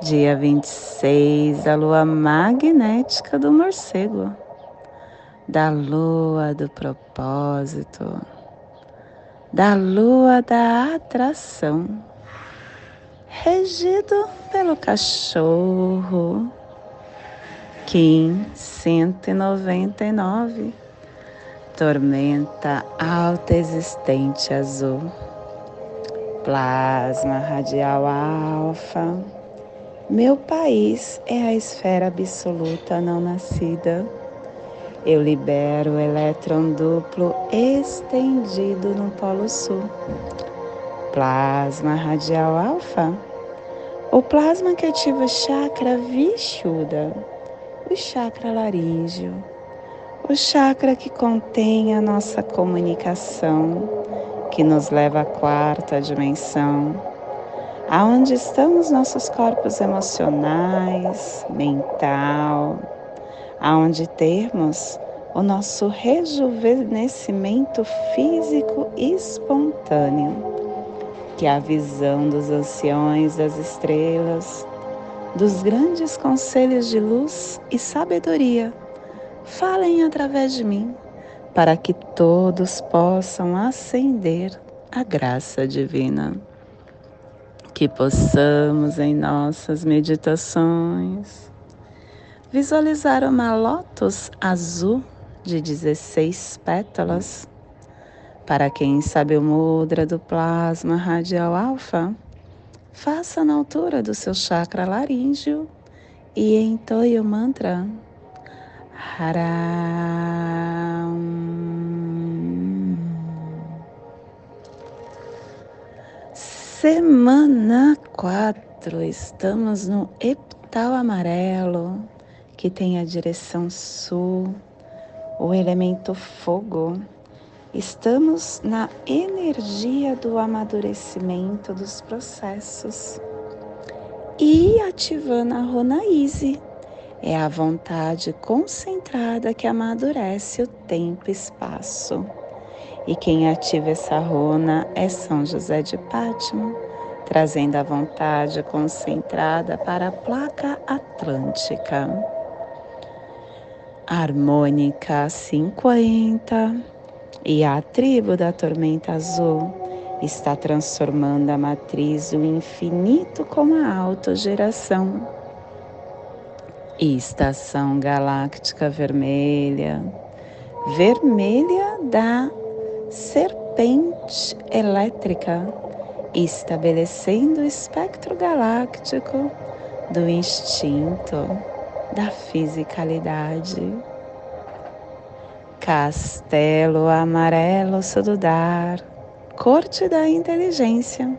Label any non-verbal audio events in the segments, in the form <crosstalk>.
dia 26, a lua magnética do morcego, da lua do propósito, da lua da atração, regido pelo cachorro. Kim 199, tormenta alta existente azul, plasma radial alfa meu país é a esfera absoluta não nascida. Eu libero o elétron duplo estendido no Polo Sul. Plasma radial alfa. O plasma que ativa o chakra Vishuddha, o chakra laríngeo, o chakra que contém a nossa comunicação, que nos leva à quarta dimensão aonde estão os nossos corpos emocionais, mental, aonde temos o nosso rejuvenescimento físico espontâneo, que a visão dos anciões das estrelas, dos grandes conselhos de luz e sabedoria, falem através de mim, para que todos possam ascender a graça divina que possamos em nossas meditações visualizar uma lótus azul de 16 pétalas. Para quem sabe o mudra do plasma radial alfa, faça na altura do seu chakra laríngeo e entoie o mantra Haram. Semana 4, estamos no epital amarelo, que tem a direção sul, o elemento fogo. Estamos na energia do amadurecimento dos processos. E ativando a Ronaíse, é a vontade concentrada que amadurece o tempo e espaço. E quem ativa essa runa é São José de Pátima, trazendo a vontade concentrada para a placa atlântica. Harmônica 50 e a tribo da tormenta azul está transformando a matriz do infinito com a autogeração. Estação galáctica vermelha, vermelha da serpente elétrica, estabelecendo o espectro galáctico do instinto, da fisicalidade. Castelo amarelo sududar, corte da inteligência.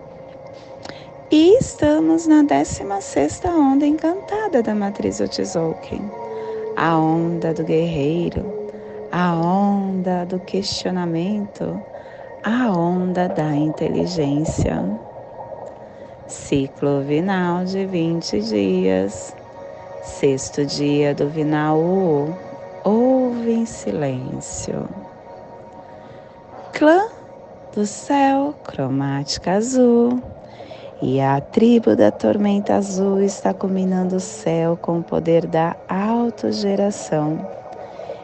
E estamos na 16 onda encantada da matriz Otzolk'in, a onda do guerreiro, a onda do questionamento, a onda da inteligência. Ciclo vinal de 20 dias. Sexto dia do vinal U. Ouve em silêncio. Clã do céu, cromática azul. E a tribo da tormenta azul está combinando o céu com o poder da autogeração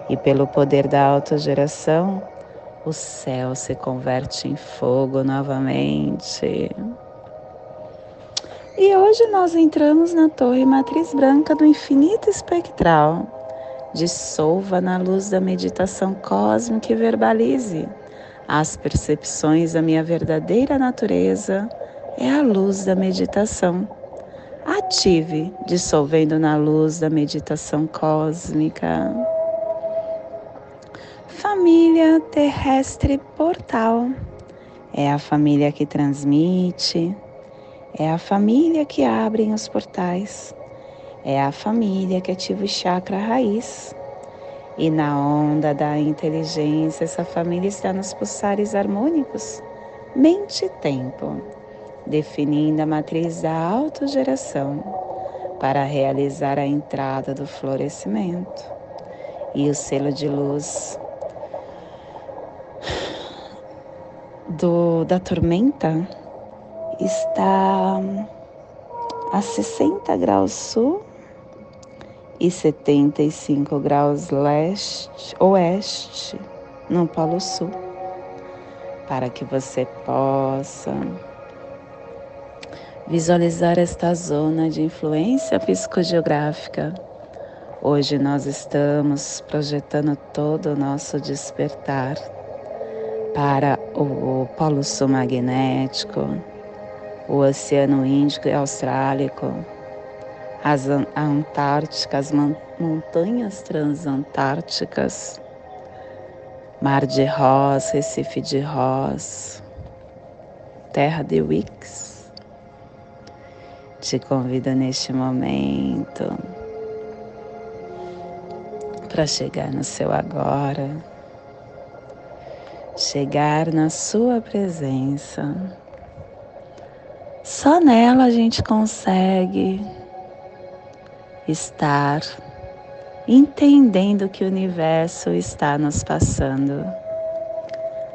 e pelo poder da autogeração, o céu se converte em fogo novamente. E hoje nós entramos na torre matriz branca do infinito espectral. Dissolva na luz da meditação cósmica e verbalize. As percepções da minha verdadeira natureza é a luz da meditação. Ative, dissolvendo na luz da meditação cósmica. Família terrestre portal é a família que transmite, é a família que abre os portais, é a família que ativa o chakra raiz. E na onda da inteligência, essa família está nos pulsares harmônicos, mente e tempo, definindo a matriz da autogeração para realizar a entrada do florescimento. E o selo de luz do, da tormenta está a 60 graus sul e 75 graus leste, oeste no Polo Sul, para que você possa visualizar esta zona de influência psicogeográfica. Hoje nós estamos projetando todo o nosso despertar para o Polo Sul magnético, o Oceano Índico e Austrálico as Antárticas, montanhas transantárticas, Mar de Ross, Recife de Ross, Terra de Wix. Te convido neste momento para chegar no seu agora, chegar na sua presença. Só nela a gente consegue estar entendendo que o universo está nos passando.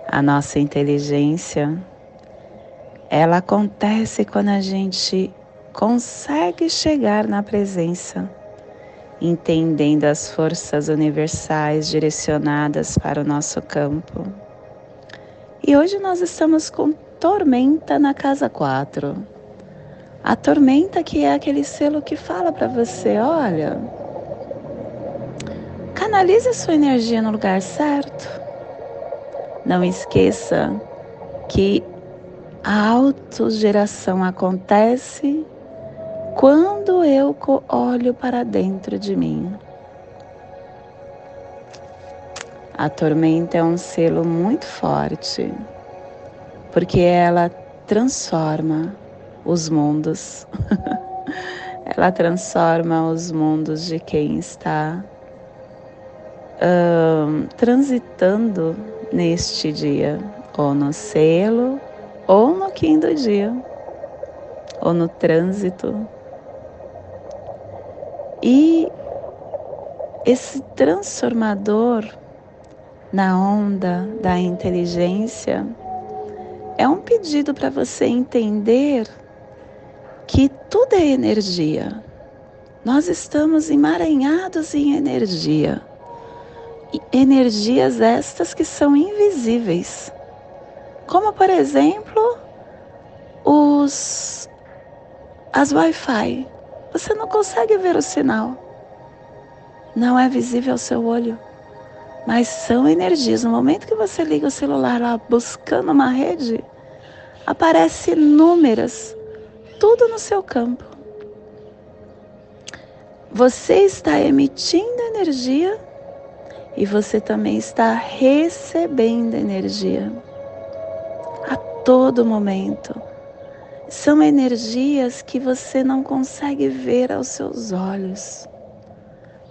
A nossa inteligência, ela acontece quando a gente consegue chegar na presença, entendendo as forças universais direcionadas para o nosso campo. E hoje nós estamos com tormenta na casa 4 a tormenta que é aquele selo que fala para você, olha, canalize sua energia no lugar certo. Não esqueça que a autogeração acontece quando eu olho para dentro de mim. A tormenta é um selo muito forte, porque ela transforma os mundos. <laughs> Ela transforma os mundos de quem está um, transitando neste dia, ou no selo, ou no quinto dia, ou no trânsito. E esse transformador na onda da inteligência é um pedido para você entender que tudo é energia. Nós estamos emaranhados em energia. Energias estas que são invisíveis. Como, por exemplo, os as Wi-Fi. Você não consegue ver o sinal. Não é visível ao seu olho. Mas são energias. No momento que você liga o celular lá buscando uma rede, aparece inúmeras tudo no seu campo. Você está emitindo energia e você também está recebendo energia a todo momento. São energias que você não consegue ver aos seus olhos,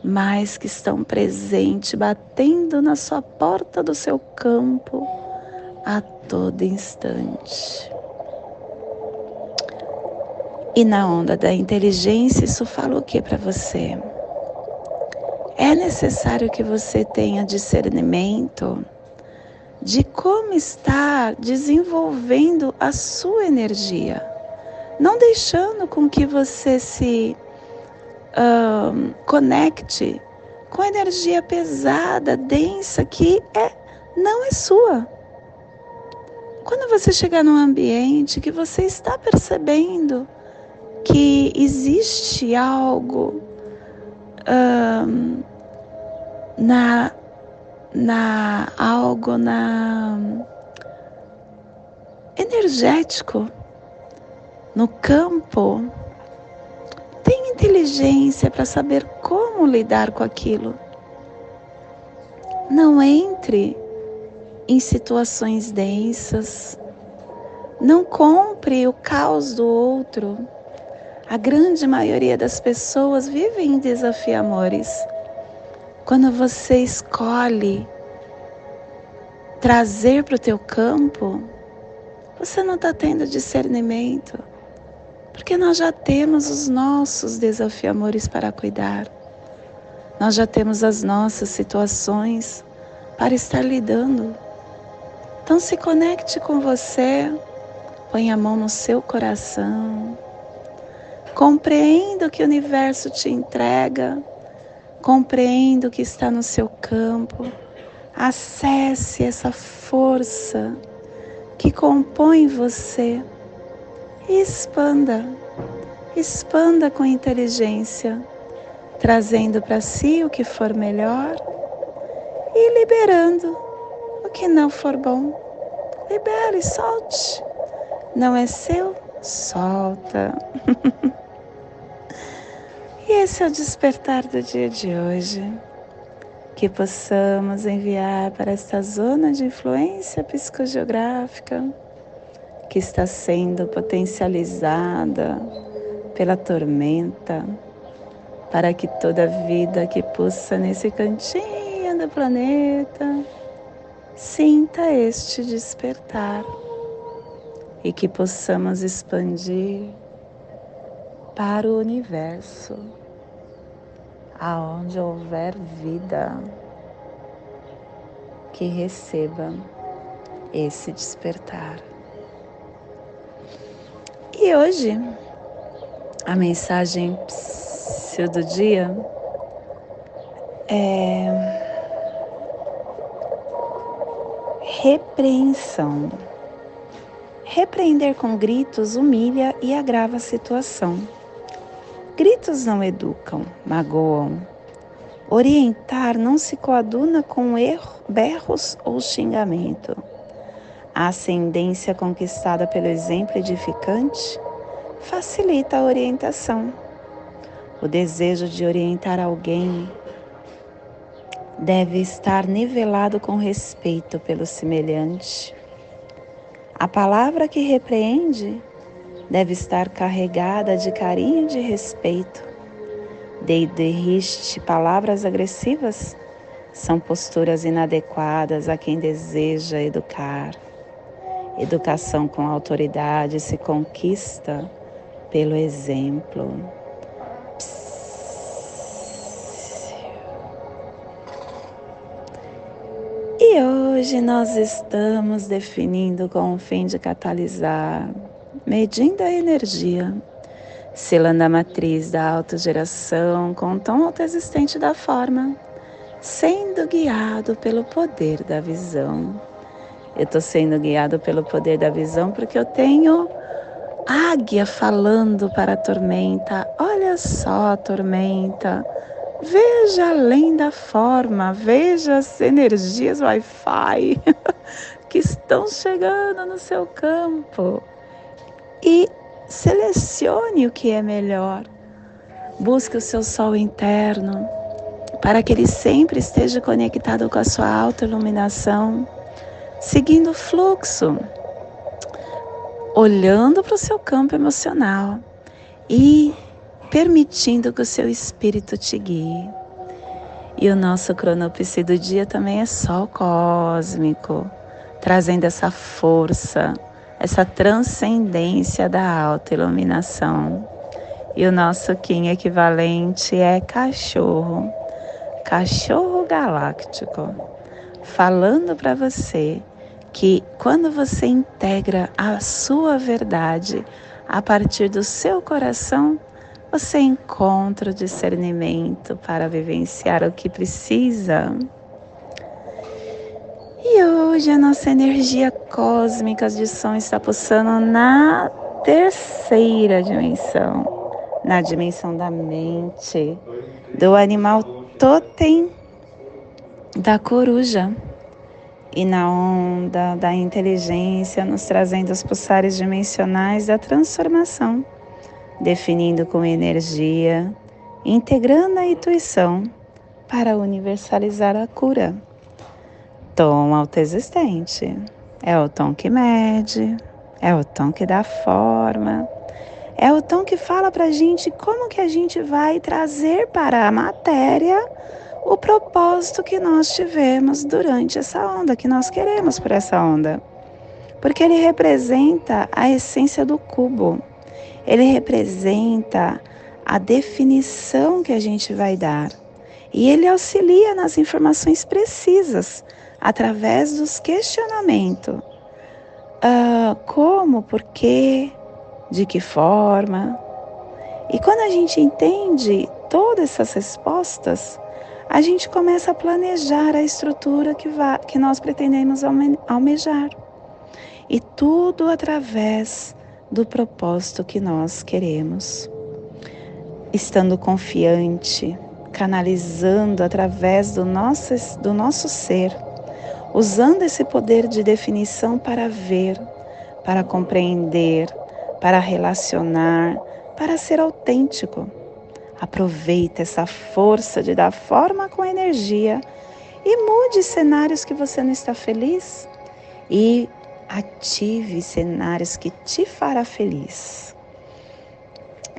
mas que estão presentes, batendo na sua porta do seu campo a todo instante. E na onda da inteligência, isso fala o que para você? É necessário que você tenha discernimento de como está desenvolvendo a sua energia, não deixando com que você se um, conecte com energia pesada, densa, que é, não é sua. Quando você chegar num ambiente que você está percebendo que existe algo um, na, na algo na energético no campo tem inteligência para saber como lidar com aquilo. Não entre em situações densas. Não compre o caos do outro A grande maioria das pessoas vivem em desafiamores. Quando você escolhe trazer para o teu campo, você não está tendo discernimento, porque nós já temos os nossos desafiamores para cuidar. Nós já temos as nossas situações para estar lidando. Então se conecte com você, põe a mão no seu coração, compreenda o que o universo te entrega, compreenda o que está no seu campo, acesse essa força que compõe você e expanda, expanda com inteligência, trazendo para si o que for melhor e liberando o que não for bom. Libere, solte. Não é seu? Solta. <laughs> e esse é o despertar do dia de hoje. Que possamos enviar para esta zona de influência psicogeográfica que está sendo potencializada pela tormenta, para que toda vida que pulsa nesse cantinho do planeta sinta este despertar e que possamos expandir para o universo, aonde houver vida, que receba esse despertar. E hoje, a mensagem do dia é repreensão. Repreender com gritos humilha e agrava a situação. Gritos não educam, magoam. Orientar não se coaduna com erro, berros ou xingamento. A ascendência conquistada pelo exemplo edificante facilita a orientação. O desejo de orientar alguém deve estar nivelado com respeito pelo semelhante. A palavra que repreende deve estar carregada de carinho e de respeito. Derriste palavras agressivas são posturas inadequadas a quem deseja educar. Educação com autoridade se conquista pelo exemplo. E hoje nós estamos definindo com o fim de catalisar, medindo a energia, selando a matriz da autogeração com o tom autoexistente da forma, sendo guiado pelo poder da visão. Eu estou sendo guiado pelo poder da visão porque eu tenho águia falando para a tormenta. Olha só, tormenta Veja além da forma, veja as energias Wi-Fi <laughs> que estão chegando no seu campo e selecione o que é melhor. Busque o seu sol interno para que ele sempre esteja conectado com a sua alta iluminação, seguindo o fluxo, olhando para o seu campo emocional e permitindo que o seu espírito te guie. E o nosso cronopse do dia também é sol cósmico, trazendo essa força, essa transcendência da alta iluminação. E o nosso Kim equivalente é cachorro, cachorro galáctico, falando para você que quando você integra a sua verdade a partir do seu coração, você encontra o discernimento para vivenciar o que precisa. E hoje a nossa energia cósmica de som está pulsando na terceira dimensão, na dimensão da mente, do animal totem da coruja e na onda da inteligência, nos trazendo os pulsares dimensionais da transformação definindo com energia, integrando a intuição para universalizar a cura. Tom autoexistente é o tom que mede, é o tom que dá forma, É o tom que fala para gente como que a gente vai trazer para a matéria o propósito que nós tivemos durante essa onda, que nós queremos por essa onda. Porque ele representa a essência do cubo. Ele representa a definição que a gente vai dar. E ele auxilia nas informações precisas através dos questionamentos. Uh, como, por quê, de que forma. E quando a gente entende todas essas respostas, a gente começa a planejar a estrutura que, que nós pretendemos alme almejar. E tudo através do propósito que nós queremos. Estando confiante, canalizando através do nosso, do nosso ser, usando esse poder de definição para ver, para compreender, para relacionar, para ser autêntico. Aproveite essa força de dar forma com energia e mude cenários que você não está feliz e ative cenários que te fará feliz.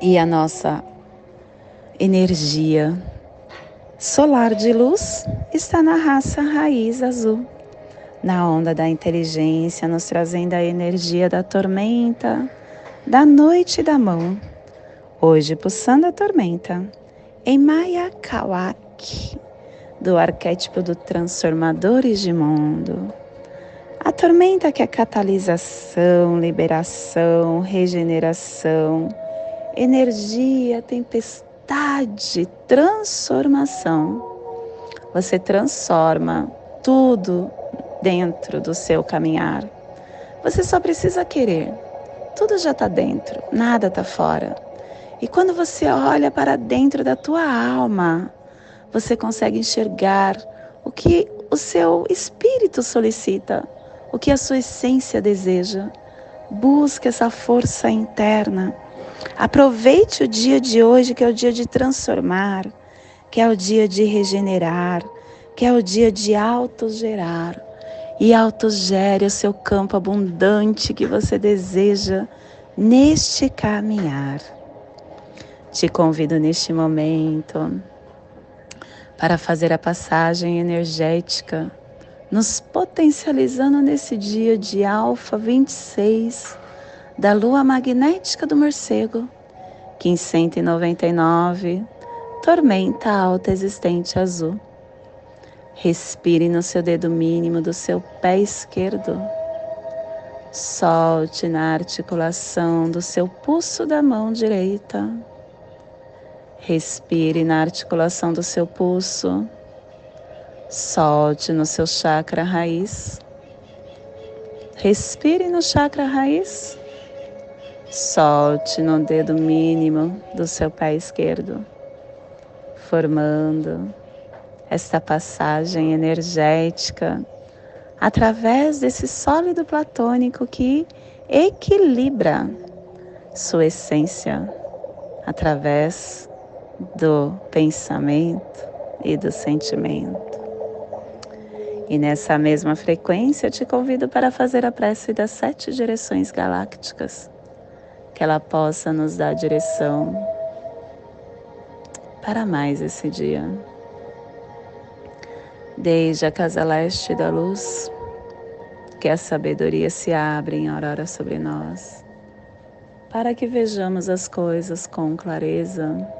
E a nossa energia solar de luz está na raça raiz azul, na onda da inteligência, nos trazendo a energia da tormenta, da noite da mão, hoje pulsando a tormenta, em Maya Kawak, do arquétipo do transformadores de mundo. A tormenta que é catalisação, liberação, regeneração, energia, tempestade, transformação. Você transforma tudo dentro do seu caminhar. Você só precisa querer. Tudo já está dentro, nada está fora. E quando você olha para dentro da tua alma, você consegue enxergar o que o seu espírito solicita, o que a sua essência deseja. Busque essa força interna. Aproveite o dia de hoje, que é o dia de transformar, que é o dia de regenerar, que é o dia de autogerar e autogere o seu campo abundante que você deseja neste caminhar. Te convido neste momento para fazer a passagem energética, nos potencializando nesse dia de Alfa 26 da lua magnética do morcego, 1599, tormenta alta existente azul. Respire no seu dedo mínimo do seu pé esquerdo. Solte na articulação do seu pulso da mão direita. Respire na articulação do seu pulso. Solte no seu chakra raiz. Respire no chakra raiz. Solte no dedo mínimo do seu pé esquerdo, formando esta passagem energética através desse sólido platônico que equilibra sua essência através do pensamento e do sentimento. E nessa mesma frequência eu te convido para fazer a prece das sete direções galácticas, que ela possa nos dar direção para mais esse dia desde a casa leste da luz, que a sabedoria se abre em aurora sobre nós, para que vejamos as coisas com clareza.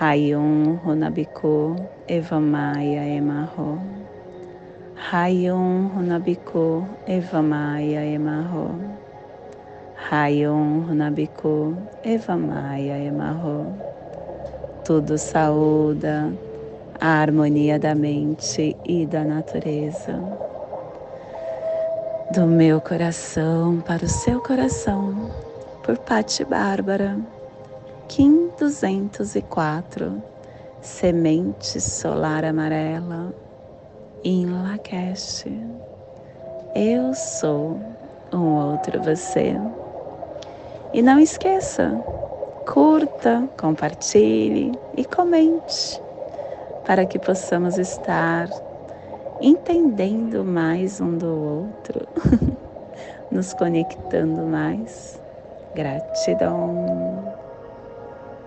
Rayon Runabiku Evamaya Emarro. Rayon Runabiku Evamaya Emarro. Rayon Runabiku Evamaya Emarro. Tudo saúda a harmonia da mente e da natureza. Do meu coração para o seu coração, por Pati Bárbara. Kim 204, Semente Solar Amarela, em Lakesh. Eu sou um outro você. E não esqueça, curta, compartilhe e comente para que possamos estar entendendo mais um do outro, <laughs> nos conectando mais. Gratidão.